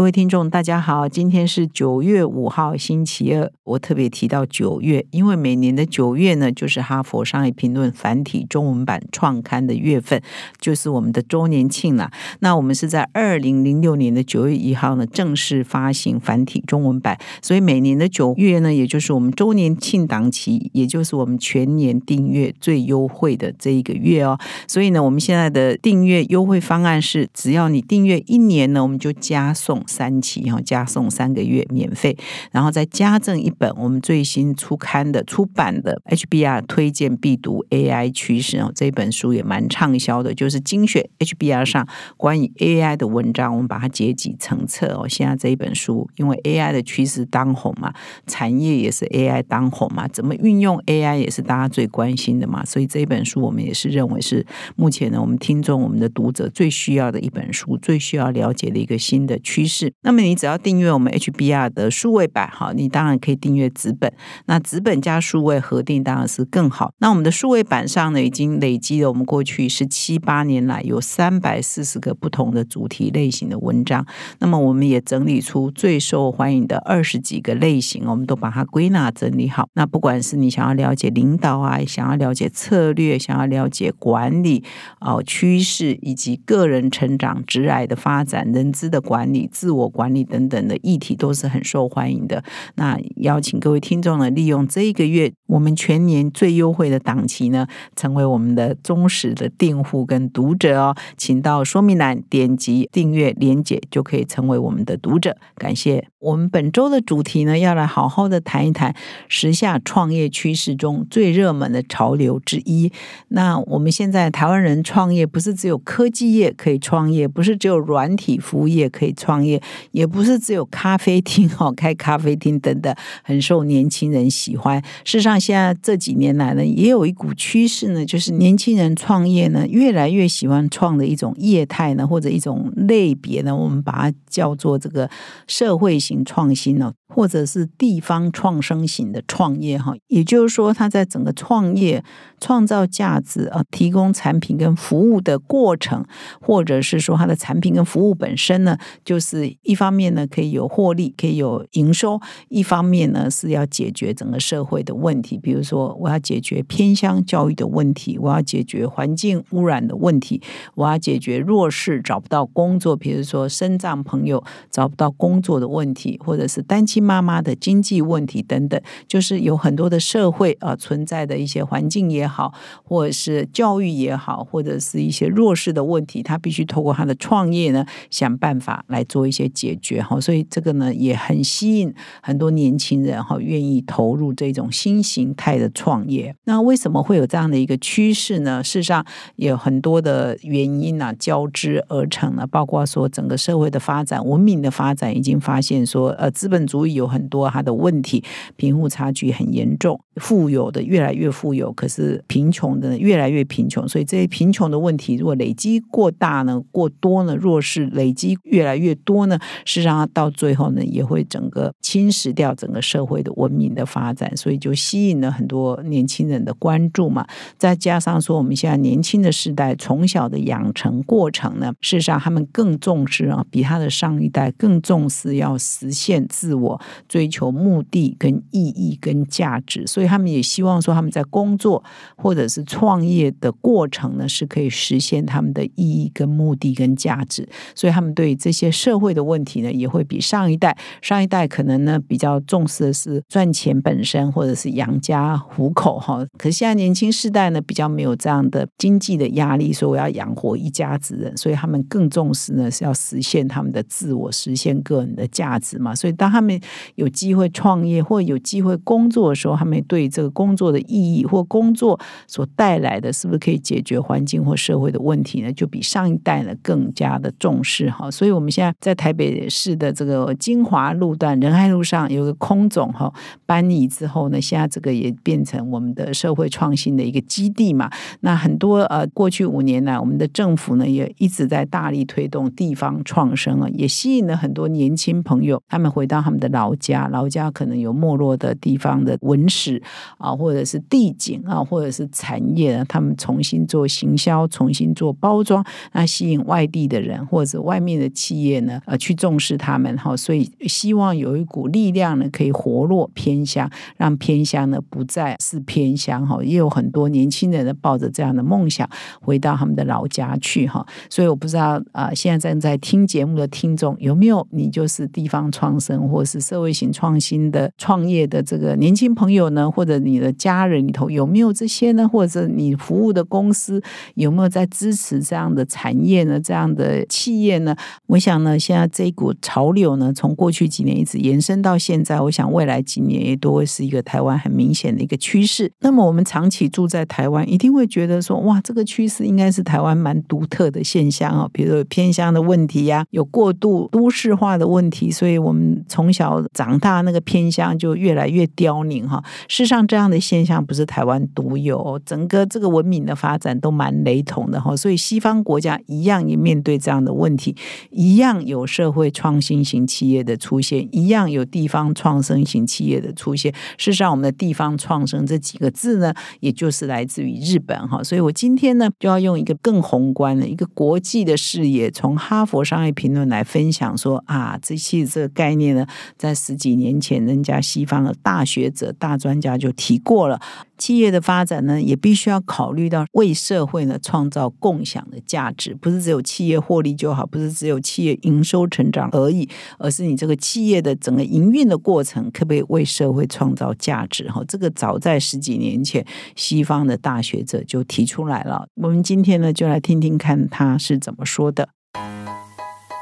各位听众，大家好，今天是九月五号，星期二。我特别提到九月，因为每年的九月呢，就是哈佛商业评论繁体中文版创刊的月份，就是我们的周年庆啦。那我们是在二零零六年的九月一号呢，正式发行繁体中文版，所以每年的九月呢，也就是我们周年庆档期，也就是我们全年订阅最优惠的这一个月哦。所以呢，我们现在的订阅优惠方案是，只要你订阅一年呢，我们就加送。三期哈，加送三个月免费，然后再加赠一本我们最新出刊的出版的 HBR 推荐必读 AI 趋势哦，这本书也蛮畅销的，就是精选 HBR 上关于 AI 的文章，我们把它结集成册哦。现在这一本书，因为 AI 的趋势当红嘛，产业也是 AI 当红嘛，怎么运用 AI 也是大家最关心的嘛，所以这一本书我们也是认为是目前呢，我们听众、我们的读者最需要的一本书，最需要了解的一个新的趋势。那么你只要订阅我们 HBR 的数位版，哈，你当然可以订阅纸本。那纸本加数位合订当然是更好。那我们的数位版上呢，已经累积了我们过去十七八年来有三百四十个不同的主题类型的文章。那么我们也整理出最受欢迎的二十几个类型，我们都把它归纳整理好。那不管是你想要了解领导啊，想要了解策略，想要了解管理哦趋势，以及个人成长、职癌的发展、人资的管理、自我管理等等的议题都是很受欢迎的。那邀请各位听众呢，利用这一个月我们全年最优惠的档期呢，成为我们的忠实的订户跟读者哦。请到说明栏点击订阅连接，就可以成为我们的读者。感谢。我们本周的主题呢，要来好好的谈一谈时下创业趋势中最热门的潮流之一。那我们现在台湾人创业，不是只有科技业可以创业，不是只有软体服务业可以创业，也不是只有咖啡厅 哦，开咖啡厅等等，很受年轻人喜欢。事实上，现在这几年来呢，也有一股趋势呢，就是年轻人创业呢，越来越喜欢创的一种业态呢，或者一种类别呢，我们把它叫做这个社会。创新了或者是地方创生型的创业哈，也就是说，他在整个创业创造价值啊，提供产品跟服务的过程，或者是说它的产品跟服务本身呢，就是一方面呢可以有获利，可以有营收；一方面呢是要解决整个社会的问题，比如说我要解决偏乡教育的问题，我要解决环境污染的问题，我要解决弱势找不到工作，比如说身障朋友找不到工作的问题，或者是单亲。妈妈的经济问题等等，就是有很多的社会啊存在的一些环境也好，或者是教育也好，或者是一些弱势的问题，他必须透过他的创业呢，想办法来做一些解决哈。所以这个呢也很吸引很多年轻人哈，愿意投入这种新形态的创业。那为什么会有这样的一个趋势呢？事实上有很多的原因啊交织而成了，包括说整个社会的发展、文明的发展，已经发现说呃资本主义。有很多他的问题，贫富差距很严重，富有的越来越富有，可是贫穷的越来越贫穷。所以这些贫穷的问题，如果累积过大呢、过多呢，弱势累积越来越多呢，事实上到最后呢，也会整个侵蚀掉整个社会的文明的发展。所以就吸引了很多年轻人的关注嘛。再加上说，我们现在年轻的时代从小的养成过程呢，事实上他们更重视啊，比他的上一代更重视要实现自我。追求目的跟意义跟价值，所以他们也希望说他们在工作或者是创业的过程呢，是可以实现他们的意义跟目的跟价值。所以他们对这些社会的问题呢，也会比上一代上一代可能呢比较重视的是赚钱本身或者是养家糊口哈。可是现在年轻世代呢，比较没有这样的经济的压力，说我要养活一家子人，所以他们更重视呢是要实现他们的自我，实现个人的价值嘛。所以当他们有机会创业或有机会工作的时候，他们对这个工作的意义或工作所带来的是不是可以解决环境或社会的问题呢？就比上一代呢更加的重视哈。所以，我们现在在台北市的这个金华路段仁爱路上有个空总哈搬移之后呢，现在这个也变成我们的社会创新的一个基地嘛。那很多呃，过去五年来，我们的政府呢也一直在大力推动地方创生啊，也吸引了很多年轻朋友，他们回到他们的老老家，老家可能有没落的地方的文史啊，或者是地景啊，或者是产业啊，他们重新做行销，重新做包装，那吸引外地的人或者外面的企业呢，呃，去重视他们哈，所以希望有一股力量呢，可以活络偏乡，让偏乡呢不再是偏乡哈，也有很多年轻人呢抱着这样的梦想回到他们的老家去哈，所以我不知道啊，现在正在听节目的听众有没有你就是地方创生或是社会型创新的创业的这个年轻朋友呢，或者你的家人里头有没有这些呢？或者你服务的公司有没有在支持这样的产业呢？这样的企业呢？我想呢，现在这一股潮流呢，从过去几年一直延伸到现在，我想未来几年也都会是一个台湾很明显的一个趋势。那么我们长期住在台湾，一定会觉得说，哇，这个趋势应该是台湾蛮独特的现象啊，比如说偏乡的问题呀，有过度都市化的问题，所以我们从小长大那个偏乡就越来越凋零哈。事实上，这样的现象不是台湾独有，整个这个文明的发展都蛮雷同的哈。所以西方国家一样也面对这样的问题，一样有社会创新型企业的出现，一样有地方创生型企业的出现。事实上，我们的地方创生这几个字呢，也就是来自于日本哈。所以我今天呢，就要用一个更宏观的一个国际的视野，从哈佛商业评论来分享说啊，这些这个概念呢，在在十几年前，人家西方的大学者、大专家就提过了。企业的发展呢，也必须要考虑到为社会呢创造共享的价值，不是只有企业获利就好，不是只有企业营收成长而已，而是你这个企业的整个营运的过程，可不可以为社会创造价值？哈，这个早在十几年前，西方的大学者就提出来了。我们今天呢，就来听听看他是怎么说的。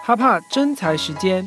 哈帕真才时间，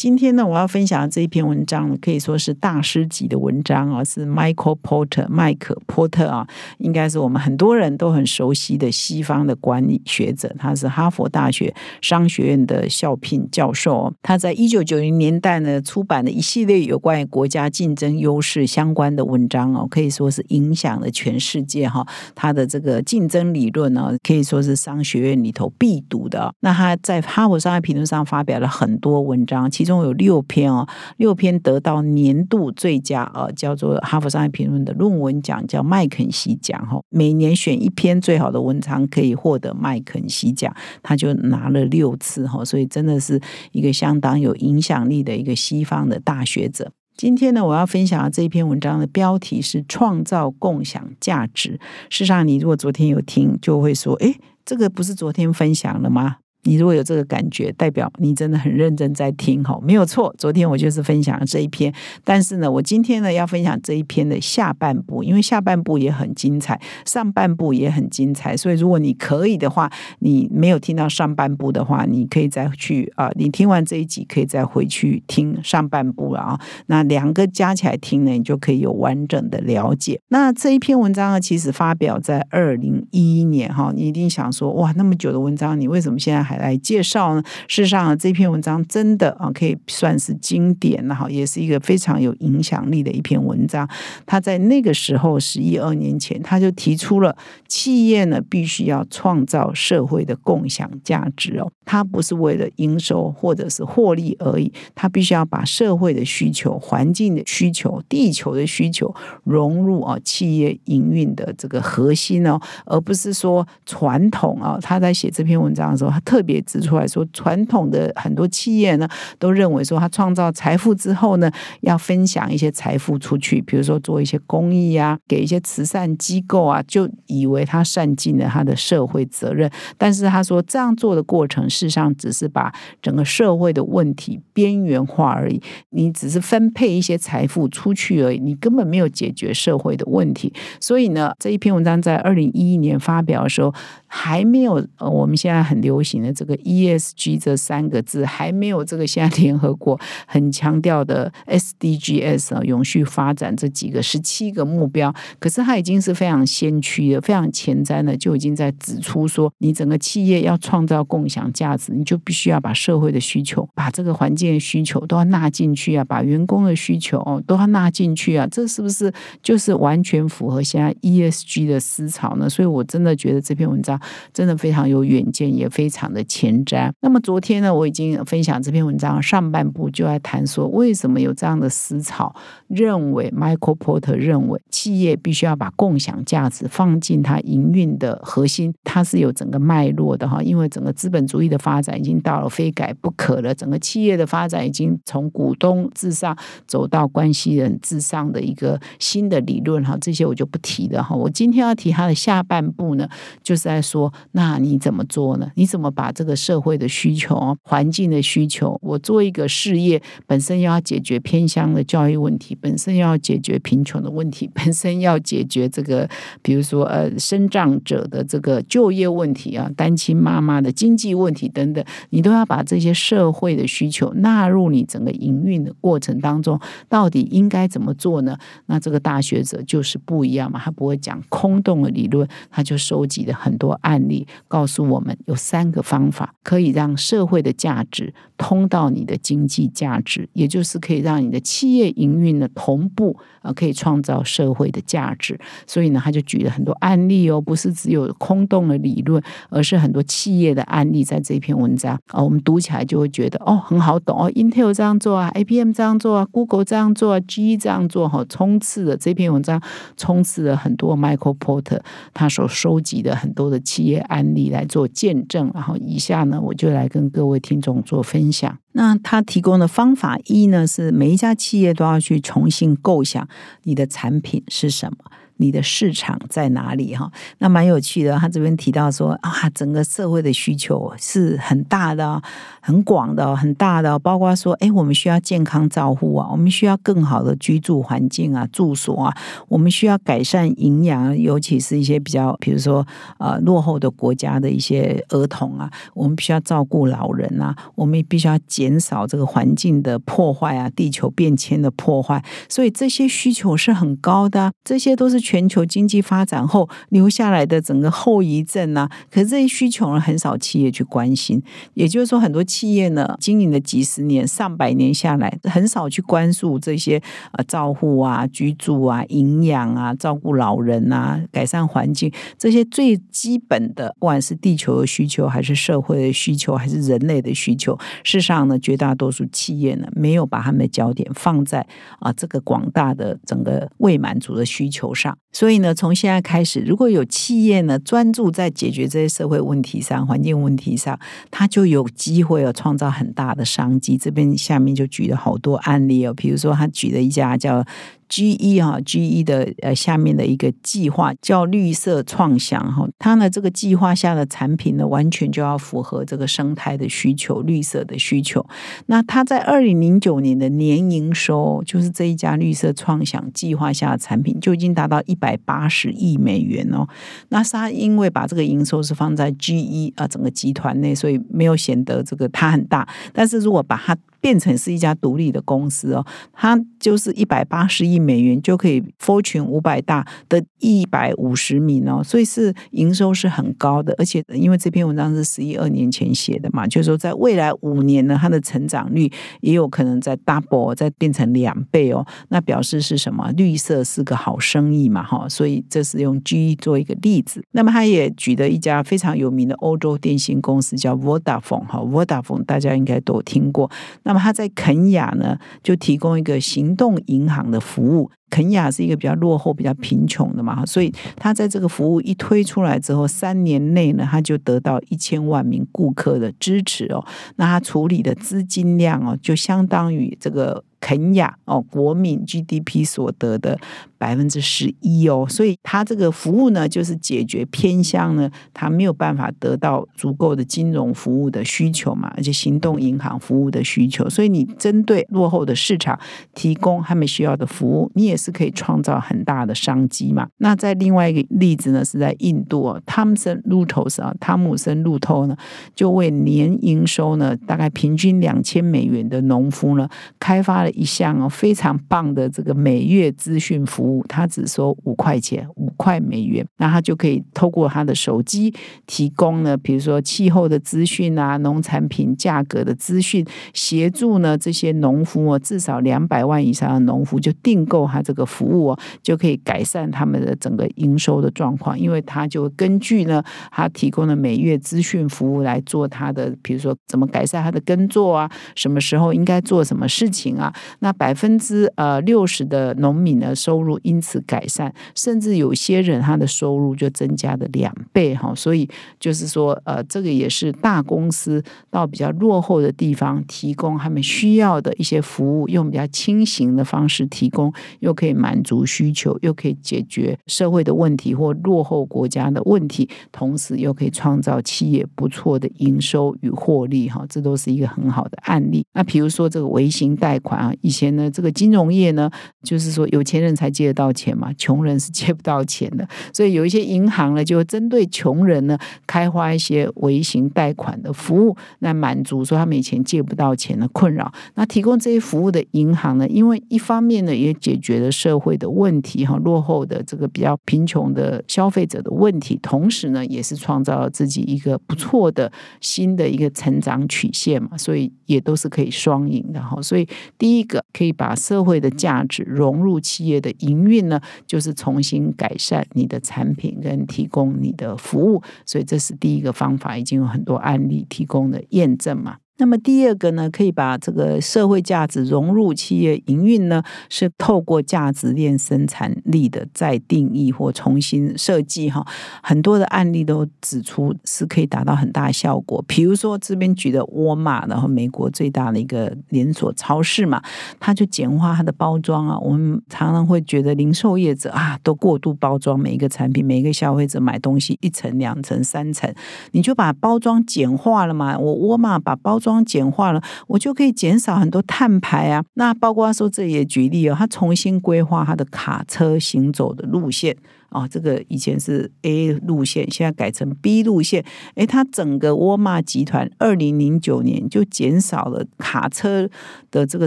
今天呢，我要分享的这一篇文章可以说是大师级的文章啊，是 Michael Porter 麦克波特啊，应该是我们很多人都很熟悉的西方的管理学者，他是哈佛大学商学院的校聘教授。他在一九九零年代呢，出版了一系列有关于国家竞争优势相关的文章哦，可以说是影响了全世界哈。他的这个竞争理论呢，可以说是商学院里头必读的。那他在哈佛商业评论上发表了很多文章，其中。中有六篇哦，六篇得到年度最佳呃，叫做《哈佛商业评论》的论文奖，叫麦肯锡奖哈。每年选一篇最好的文章，可以获得麦肯锡奖，他就拿了六次哈，所以真的是一个相当有影响力的一个西方的大学者。今天呢，我要分享的这一篇文章的标题是“创造共享价值”。事实上，你如果昨天有听，就会说：“哎，这个不是昨天分享了吗？”你如果有这个感觉，代表你真的很认真在听哈，没有错。昨天我就是分享了这一篇，但是呢，我今天呢要分享这一篇的下半部，因为下半部也很精彩，上半部也很精彩。所以如果你可以的话，你没有听到上半部的话，你可以再去啊，你听完这一集可以再回去听上半部了啊。那两个加起来听呢，你就可以有完整的了解。那这一篇文章呢，其实发表在二零一一年哈，你一定想说哇，那么久的文章，你为什么现在？来介绍呢？事实上，这篇文章真的啊，可以算是经典了哈，也是一个非常有影响力的一篇文章。他在那个时候十一二年前，他就提出了企业呢必须要创造社会的共享价值哦，它不是为了营收或者是获利而已，它必须要把社会的需求、环境的需求、地球的需求融入啊企业营运的这个核心哦，而不是说传统啊。他在写这篇文章的时候，他特特别指出来说，传统的很多企业呢都认为说，他创造财富之后呢，要分享一些财富出去，比如说做一些公益啊，给一些慈善机构啊，就以为他善尽了他的社会责任。但是他说，这样做的过程，事实上只是把整个社会的问题边缘化而已。你只是分配一些财富出去而已，你根本没有解决社会的问题。所以呢，这一篇文章在二零一一年发表的时候，还没有呃我们现在很流行的这个 ESG 这三个字，还没有这个现在联合国很强调的 SDGs 啊，永续发展这几个十七个目标。可是它已经是非常先驱的、非常前瞻的，就已经在指出说，你整个企业要创造共享价值，你就必须要把社会的需求、把这个环境的需求都要纳进去啊，把员工的需求哦都要纳进去啊。这是不是就是完全符合现在 ESG 的思潮呢？所以我真的觉得这篇文章真的非常有远见，也非常的前瞻。那么昨天呢，我已经分享这篇文章上半部就在谈说，为什么有这样的思潮，认为 Michael Porter 认为企业必须要把共享价值放进它营运的核心，它是有整个脉络的哈。因为整个资本主义的发展已经到了非改不可了，整个企业的发展已经从股东至上走到关系人至上的一个新的理论哈。这些我就不提了哈。我今天要提它的下半部呢，就是在说，那你怎么做呢？你怎么把这个社会的需求、环境的需求，我做一个事业本身要解决偏乡的教育问题，本身要解决贫穷的问题，本身要解决这个，比如说呃，生长者的这个就业问题啊，单亲妈妈的经济问题等等，你都要把这些社会的需求纳入你整个营运的过程当中。到底应该怎么做呢？那这个大学者就是不一样嘛，他不会讲空洞的理论，他就收集了很多案例，告诉我们有三个方方法可以让社会的价值通到你的经济价值，也就是可以让你的企业营运的同步啊，可以创造社会的价值。所以呢，他就举了很多案例哦，不是只有空洞的理论，而是很多企业的案例在这篇文章啊，我们读起来就会觉得哦，很好懂哦，Intel 这样做啊，APM 这样做啊，Google 这样做啊，G 这样做哈，冲刺的这篇文章冲刺了很多 Michael Porter 他所收集的很多的企业案例来做见证，然后以下呢，我就来跟各位听众做分享。那他提供的方法一呢，是每一家企业都要去重新构想你的产品是什么。你的市场在哪里？哈，那蛮有趣的。他这边提到说啊，整个社会的需求是很大的、很广的、很大的，包括说，哎，我们需要健康照护啊，我们需要更好的居住环境啊、住所啊，我们需要改善营养，尤其是一些比较，比如说呃落后的国家的一些儿童啊，我们必须要照顾老人啊，我们必须要减少这个环境的破坏啊，地球变迁的破坏，所以这些需求是很高的，这些都是。全球经济发展后留下来的整个后遗症啊，可是这些需求呢，很少企业去关心。也就是说，很多企业呢，经营了几十年、上百年下来，很少去关注这些呃，照护啊、居住啊、营养啊、照顾老人啊、改善环境这些最基本的，不管是地球的需求，还是社会的需求，还是人类的需求。事实上呢，绝大多数企业呢，没有把他们的焦点放在啊这个广大的整个未满足的需求上。上所以呢，从现在开始，如果有企业呢专注在解决这些社会问题上、环境问题上，它就有机会有创造很大的商机。这边下面就举了好多案例哦，比如说他举了一家叫。GE 哈，GE 的呃下面的一个计划叫绿色创想哈，它呢这个计划下的产品呢完全就要符合这个生态的需求、绿色的需求。那它在二零零九年的年营收，就是这一家绿色创想计划下的产品就已经达到一百八十亿美元哦。那是它因为把这个营收是放在 GE 啊整个集团内，所以没有显得这个它很大。但是如果把它变成是一家独立的公司哦，它就是一百八十亿美元就可以 for 群五百大的一百五十名哦，所以是营收是很高的，而且因为这篇文章是十一二年前写的嘛，就是说在未来五年呢，它的成长率也有可能在 double 再变成两倍哦，那表示是什么？绿色是个好生意嘛，哈，所以这是用 G 做一个例子。那么他也举的一家非常有名的欧洲电信公司叫 Vodafone 哈，Vodafone 大家应该都听过。那那么他在肯雅呢，就提供一个行动银行的服务。肯雅是一个比较落后、比较贫穷的嘛，所以他在这个服务一推出来之后，三年内呢，他就得到一千万名顾客的支持哦。那他处理的资金量哦，就相当于这个。肯亚哦，国民 GDP 所得的百分之十一哦，所以它这个服务呢，就是解决偏乡呢，它没有办法得到足够的金融服务的需求嘛，而且行动银行服务的需求，所以你针对落后的市场提供他们需要的服务，你也是可以创造很大的商机嘛。那在另外一个例子呢，是在印度哦，汤姆森路透上，汤姆森路透呢，就为年营收呢大概平均两千美元的农夫呢开发了。一项哦非常棒的这个每月资讯服务，他只收五块钱，五块美元，那他就可以透过他的手机提供呢，比如说气候的资讯啊，农产品价格的资讯，协助呢这些农夫哦，至少两百万以上的农夫就订购他这这个服务哦，就可以改善他们的整个营收的状况，因为他就根据呢他提供的每月资讯服务来做他的，比如说怎么改善他的耕作啊，什么时候应该做什么事情啊。那百分之呃六十的农民的收入因此改善，甚至有些人他的收入就增加了两倍哈。所以就是说，呃，这个也是大公司到比较落后的地方提供他们需要的一些服务，用比较轻型的方式提供，又可以满足需求，又可以解决社会的问题或落后国家的问题，同时又可以创造企业不错的营收与获利哈。这都是一个很好的案例。那比如说这个微型贷款啊。以前呢，这个金融业呢，就是说有钱人才借得到钱嘛，穷人是借不到钱的。所以有一些银行呢，就针对穷人呢，开发一些微型贷款的服务，来满足说他们以前借不到钱的困扰。那提供这些服务的银行呢，因为一方面呢，也解决了社会的问题哈，落后的这个比较贫穷的消费者的问题，同时呢，也是创造了自己一个不错的新的一个成长曲线嘛，所以也都是可以双赢的哈。所以第一。个可以把社会的价值融入企业的营运呢，就是重新改善你的产品跟提供你的服务，所以这是第一个方法，已经有很多案例提供的验证嘛。那么第二个呢，可以把这个社会价值融入企业营运呢，是透过价值链生产力的再定义或重新设计哈。很多的案例都指出是可以达到很大效果。比如说这边举的沃尔玛，然后美国最大的一个连锁超市嘛，它就简化它的包装啊。我们常常会觉得零售业者啊，都过度包装每一个产品，每一个消费者买东西一层、两层、三层，你就把包装简化了嘛。我沃尔玛把包装装简化了，我就可以减少很多碳排啊。那包括他说，这也举例哦，他重新规划他的卡车行走的路线。哦，这个以前是 A 路线，现在改成 B 路线。诶，它整个沃尔玛集团二零零九年就减少了卡车的这个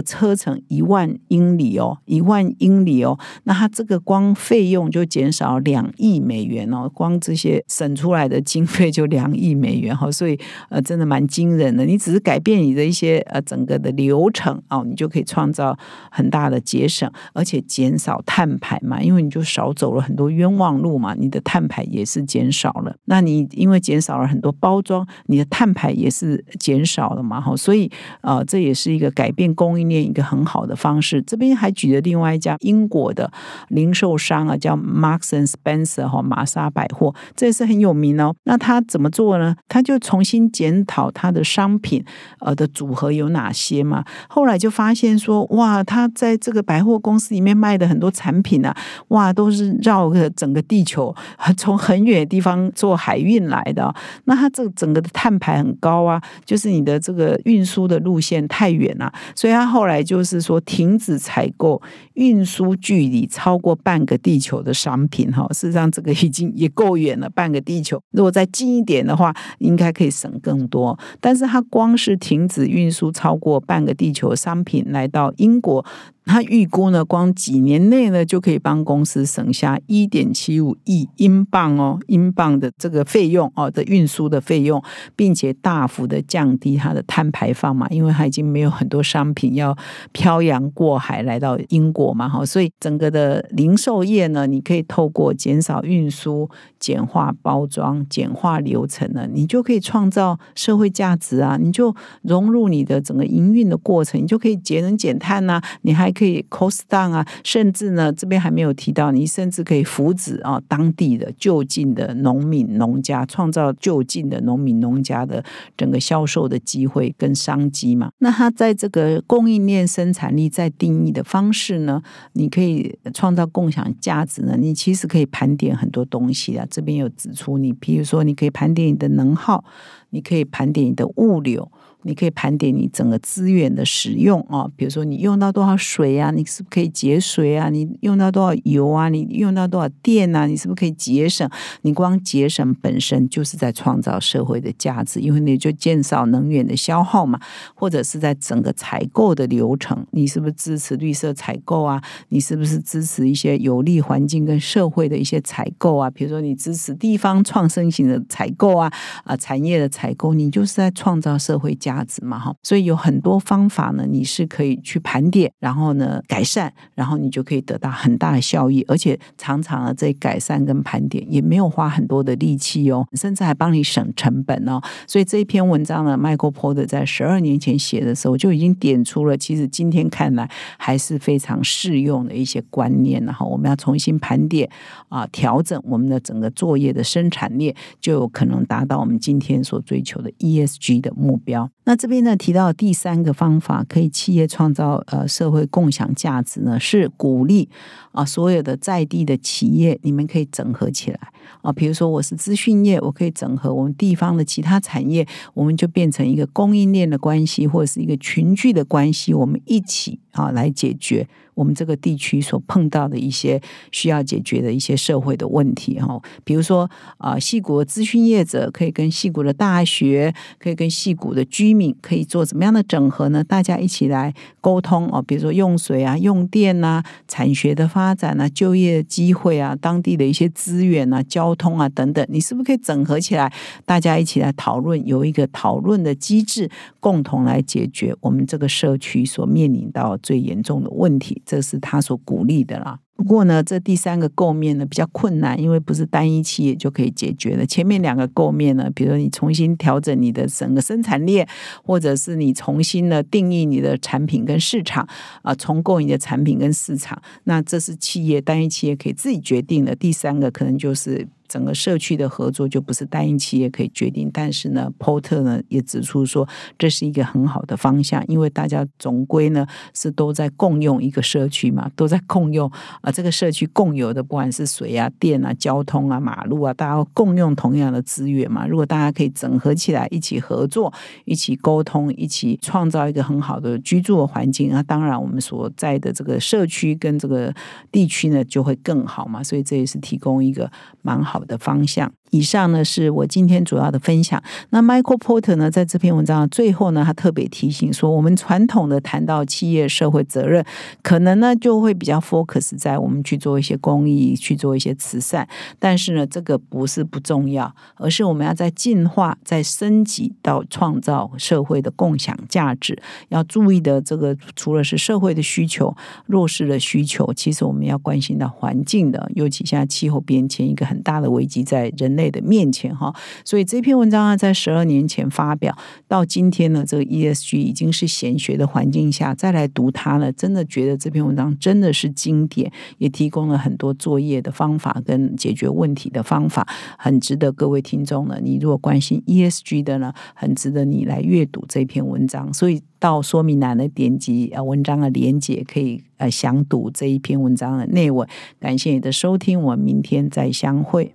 车程一万英里哦，一万英里哦。那它这个光费用就减少两亿美元哦，光这些省出来的经费就两亿美元哈，所以呃，真的蛮惊人的。你只是改变你的一些呃整个的流程哦，你就可以创造很大的节省，而且减少碳排嘛，因为你就少走了很多冤。望路嘛，你的碳排也是减少了。那你因为减少了很多包装，你的碳排也是减少了嘛？哈，所以呃，这也是一个改变供应链一个很好的方式。这边还举了另外一家英国的零售商啊，叫 Marks and Spencer 哈，玛莎百货，这也是很有名哦。那他怎么做呢？他就重新检讨他的商品呃的组合有哪些嘛。后来就发现说，哇，他在这个百货公司里面卖的很多产品啊，哇，都是绕个。整个地球从很远的地方做海运来的，那它这整个的碳排很高啊，就是你的这个运输的路线太远了，所以它后来就是说停止采购运输距离超过半个地球的商品哈。事实上，这个已经也够远了，半个地球。如果再近一点的话，应该可以省更多。但是它光是停止运输超过半个地球商品来到英国。他预估呢，光几年内呢，就可以帮公司省下一点七五亿英镑哦，英镑的这个费用哦的运输的费用，并且大幅的降低它的碳排放嘛，因为它已经没有很多商品要漂洋过海来到英国嘛，哈，所以整个的零售业呢，你可以透过减少运输、简化包装、简化流程呢，你就可以创造社会价值啊，你就融入你的整个营运的过程，你就可以节能减碳呐，你还。可以 cost down 啊，甚至呢，这边还没有提到，你甚至可以扶植啊当地的就近的农民农家，创造就近的农民农家的整个销售的机会跟商机嘛。那它在这个供应链生产力在定义的方式呢，你可以创造共享价值呢，你其实可以盘点很多东西啊。这边有指出，你比如说，你可以盘点你的能耗，你可以盘点你的物流。你可以盘点你整个资源的使用啊，比如说你用到多少水啊，你是不是可以节水啊？你用到多少油啊？你用到多少电啊？你是不是可以节省？你光节省本身就是在创造社会的价值，因为你就减少能源的消耗嘛。或者是在整个采购的流程，你是不是支持绿色采购啊？你是不是支持一些有利环境跟社会的一些采购啊？比如说你支持地方创生型的采购啊，啊产业的采购，你就是在创造社会价。价值嘛哈，所以有很多方法呢，你是可以去盘点，然后呢改善，然后你就可以得到很大的效益，而且常常啊这改善跟盘点也没有花很多的力气哦，甚至还帮你省成本哦。所以这一篇文章呢，Michael Porter 在十二年前写的时候就已经点出了，其实今天看来还是非常适用的一些观念。然后我们要重新盘点啊，调整我们的整个作业的生产链，就有可能达到我们今天所追求的 ESG 的目标。那这边呢提到第三个方法，可以企业创造呃社会共享价值呢，是鼓励啊所有的在地的企业，你们可以整合起来啊。比如说我是资讯业，我可以整合我们地方的其他产业，我们就变成一个供应链的关系，或者是一个群聚的关系，我们一起啊来解决。我们这个地区所碰到的一些需要解决的一些社会的问题哈，比如说啊，戏谷的资讯业者可以跟戏谷的大学，可以跟戏谷的居民，可以做怎么样的整合呢？大家一起来沟通哦，比如说用水啊、用电啊、产学的发展啊、就业机会啊、当地的一些资源啊、交通啊等等，你是不是可以整合起来？大家一起来讨论，有一个讨论的机制，共同来解决我们这个社区所面临到最严重的问题。这是他所鼓励的啦。不过呢，这第三个构面呢比较困难，因为不是单一企业就可以解决的。前面两个构面呢，比如你重新调整你的整个生产链，或者是你重新的定义你的产品跟市场啊，重构你的产品跟市场，那这是企业单一企业可以自己决定的。第三个可能就是。整个社区的合作就不是单一企业可以决定，但是呢，Porter 呢也指出说，这是一个很好的方向，因为大家总归呢是都在共用一个社区嘛，都在共用啊，这个社区共有的不管是水啊、电啊、交通啊、马路啊，大家共用同样的资源嘛。如果大家可以整合起来，一起合作，一起沟通，一起创造一个很好的居住的环境，那当然我们所在的这个社区跟这个地区呢就会更好嘛。所以这也是提供一个蛮好。好的方向。以上呢是我今天主要的分享。那 Michael Porter 呢，在这篇文章的最后呢，他特别提醒说，我们传统的谈到企业社会责任，可能呢就会比较 focus 在我们去做一些公益、去做一些慈善。但是呢，这个不是不重要，而是我们要在进化、在升级到创造社会的共享价值。要注意的这个，除了是社会的需求、弱势的需求，其实我们要关心到环境的，尤其现在气候变迁一个很大的危机在人类。的面前哈，所以这篇文章啊，在十二年前发表，到今天呢，这个 ESG 已经是显学的环境下，再来读它呢，真的觉得这篇文章真的是经典，也提供了很多作业的方法跟解决问题的方法，很值得各位听众呢。你如果关心 ESG 的呢，很值得你来阅读这篇文章。所以到说明栏的点击呃文章的连接，可以呃详读这一篇文章的内文。感谢你的收听，我们明天再相会。